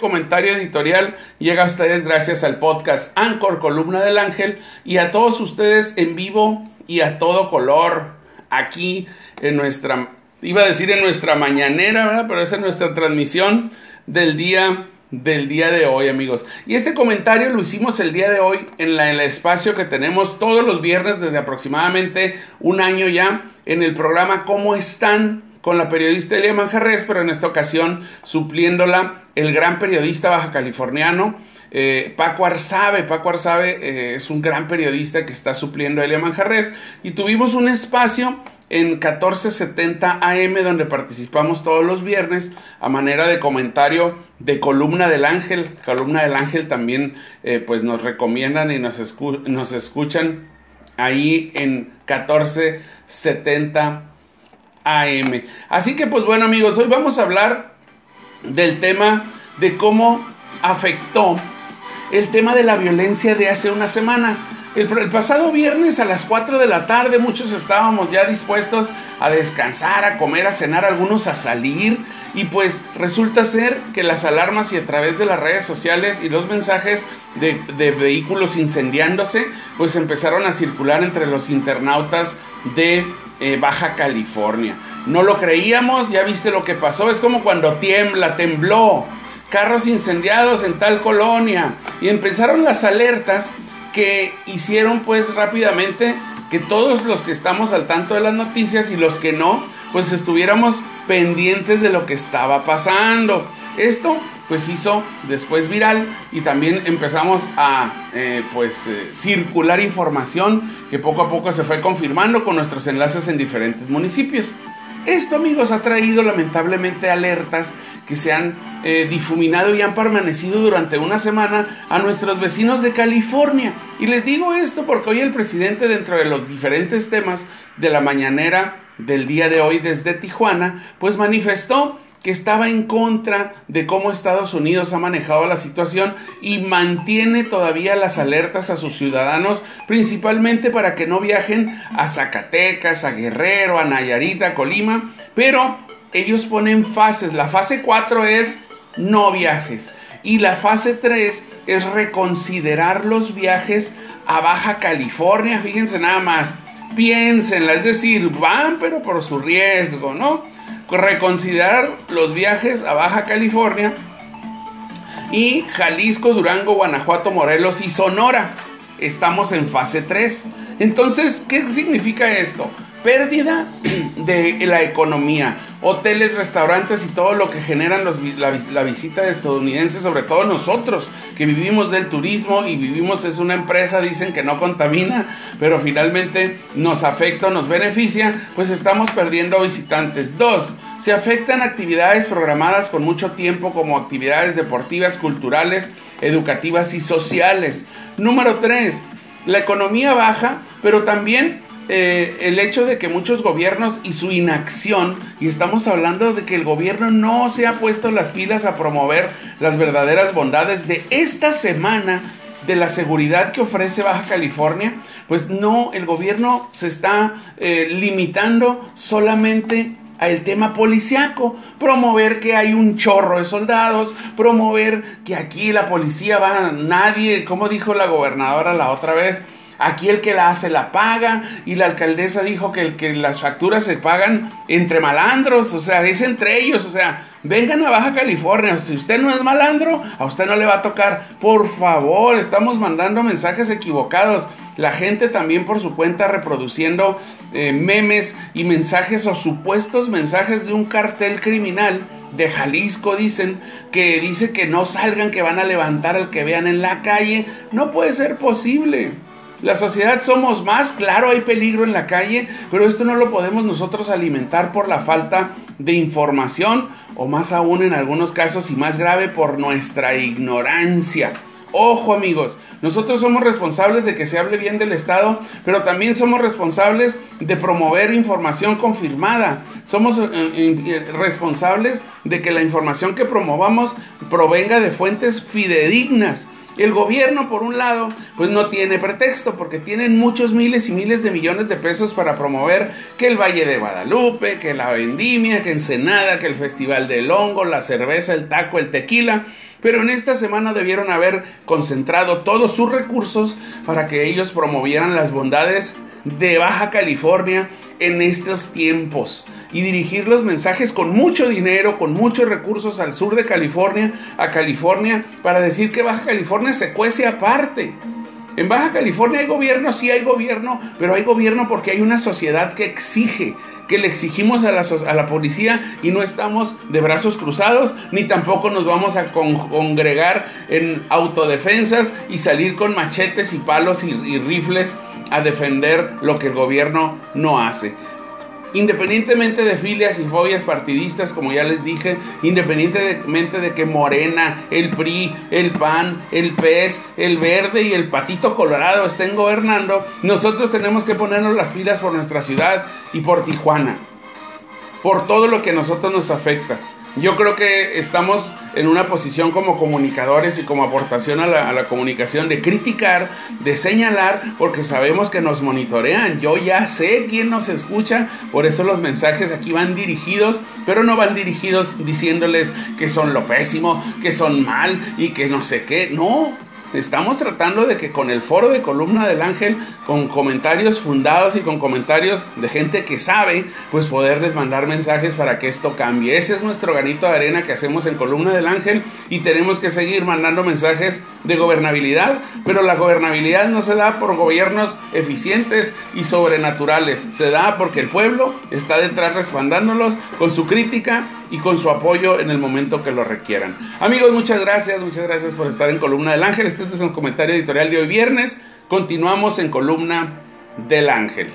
comentario editorial llega a ustedes gracias al podcast Anchor Columna del Ángel y a todos ustedes en vivo y a todo color aquí en nuestra, iba a decir en nuestra mañanera, ¿verdad? Pero es en nuestra transmisión del día del día de hoy, amigos. Y este comentario lo hicimos el día de hoy en, en el espacio que tenemos todos los viernes desde aproximadamente un año ya en el programa ¿Cómo están? Con la periodista Elia Manjarres, pero en esta ocasión supliéndola el gran periodista baja californiano eh, Paco Arzabe. Paco Arzabe eh, es un gran periodista que está supliendo a Elia Manjarres y tuvimos un espacio en 1470 AM donde participamos todos los viernes a manera de comentario de Columna del Ángel. Columna del Ángel también eh, pues nos recomiendan y nos, nos escuchan ahí en 1470 AM. Así que pues bueno amigos, hoy vamos a hablar del tema de cómo afectó el tema de la violencia de hace una semana. El, pasado viernes a las 4 de la tarde muchos estábamos ya dispuestos a descansar, a comer, a cenar, algunos a salir y pues resulta ser que las alarmas y a través de las redes sociales y los mensajes de vehículos incendiándose pues empezaron a circular entre los internautas de eh, Baja California. No lo creíamos, ya viste lo que pasó, es como cuando tiembla, tembló, carros incendiados en tal colonia y empezaron las alertas que hicieron pues rápidamente que todos los que estamos al tanto de las noticias y los que no, pues estuviéramos pendientes de lo que estaba pasando. Esto pues hizo después viral y también empezamos a eh, pues eh, circular información que poco a poco se fue confirmando con nuestros enlaces en diferentes municipios. Esto amigos ha traído lamentablemente alertas que se han eh, difuminado y han permanecido durante una semana a nuestros vecinos de California. Y les digo esto porque hoy el presidente dentro de los diferentes temas de la mañanera del día de hoy desde Tijuana pues manifestó que estaba en contra de cómo Estados Unidos ha manejado la situación y mantiene todavía las alertas a sus ciudadanos, principalmente para que no viajen a Zacatecas, a Guerrero, a Nayarit, a Colima, pero ellos ponen fases. La fase 4 es no viajes y la fase 3 es reconsiderar los viajes a Baja California, fíjense nada más. Piénsenla, es decir, van pero por su riesgo, ¿no? Reconsiderar los viajes a Baja California y Jalisco, Durango, Guanajuato, Morelos y Sonora. Estamos en fase 3. Entonces, ¿qué significa esto? Pérdida de la economía, hoteles, restaurantes y todo lo que generan la, visita de estadounidenses, sobre todo nosotros que vivimos del turismo y vivimos es una empresa, dicen que no contamina, pero finalmente nos afecta, nos beneficia, pues estamos perdiendo visitantes. Dos, se afectan actividades programadas con mucho tiempo como actividades deportivas, culturales, educativas y sociales. Número tres, la economía baja, pero también eh, el hecho de que muchos gobiernos y su inacción, y estamos hablando de que el gobierno no se ha puesto las pilas a promover las verdaderas bondades de esta semana de la seguridad que ofrece Baja California, pues no, el gobierno se está eh, limitando solamente al tema policiaco, promover que hay un chorro de soldados, promover que aquí la policía va, nadie, como dijo la gobernadora la otra vez, Aquí el que la hace la paga y la alcaldesa dijo que, las facturas se pagan entre malandros, o sea, es entre ellos, o sea, vengan a Baja California, si usted no es malandro, a usted no le va a tocar. Por favor, estamos mandando mensajes equivocados. La gente también por su cuenta reproduciendo eh, memes y mensajes o supuestos mensajes de un cartel criminal de Jalisco dicen que dice que no salgan, que van a levantar al que vean en la calle. No puede ser posible. La sociedad somos más, claro, hay peligro en la calle, pero esto no lo podemos nosotros alimentar por la falta de información o más aún en algunos casos y más grave por nuestra ignorancia. Ojo amigos, nosotros somos responsables de que se hable bien del Estado, pero también somos responsables de promover información confirmada. Somos eh, eh, responsables de que la información que promovamos provenga de fuentes fidedignas El gobierno, por un lado, pues no tiene pretexto porque tienen muchos miles y miles de millones de pesos para promover que el Valle de Guadalupe, que la vendimia, que Ensenada, que el Festival del Hongo, la cerveza, el taco, el tequila. Pero en esta semana debieron haber concentrado todos sus recursos para que ellos promovieran las bondades de Baja California en estos tiempos y dirigir los mensajes con mucho dinero, con muchos recursos al sur de California, a California, para decir que Baja California se cuece aparte. En Baja California hay gobierno, sí hay gobierno, pero hay gobierno porque hay una sociedad que exige, que le exigimos a la, a la policía y no estamos de brazos cruzados, ni tampoco nos vamos a congregar en autodefensas y salir con machetes y palos y, y rifles a defender lo que el gobierno no hace. Independientemente de filias y fobias partidistas, como ya les dije, independientemente de que Morena, el PRI, el PAN, el PES, el Verde y el Patito Colorado estén gobernando, nosotros tenemos que ponernos las pilas por nuestra ciudad y por Tijuana, por todo lo que a nosotros nos afecta. Yo creo que estamos en una posición como comunicadores y como aportación a la, comunicación de criticar, de señalar, porque sabemos que nos monitorean. Yo ya sé quién nos escucha, por eso los mensajes aquí van dirigidos, pero no van dirigidos diciéndoles que son lo pésimo, que son mal y que no sé qué. No, Estamos tratando de que con el foro de columna del ángel, con comentarios fundados y con comentarios de gente que sabe, pues poderles mandar mensajes para que esto cambie. Ese es nuestro granito de arena que hacemos en columna del ángel y tenemos que seguir mandando mensajes de gobernabilidad, pero la gobernabilidad no se da por gobiernos eficientes y sobrenaturales, se da porque el pueblo está detrás respaldándolos con su crítica y con su apoyo en el momento que lo requieran. Amigos, muchas gracias, muchas gracias por estar en Columna del Ángel. Este es el comentario editorial de hoy viernes. Continuamos en Columna del Ángel.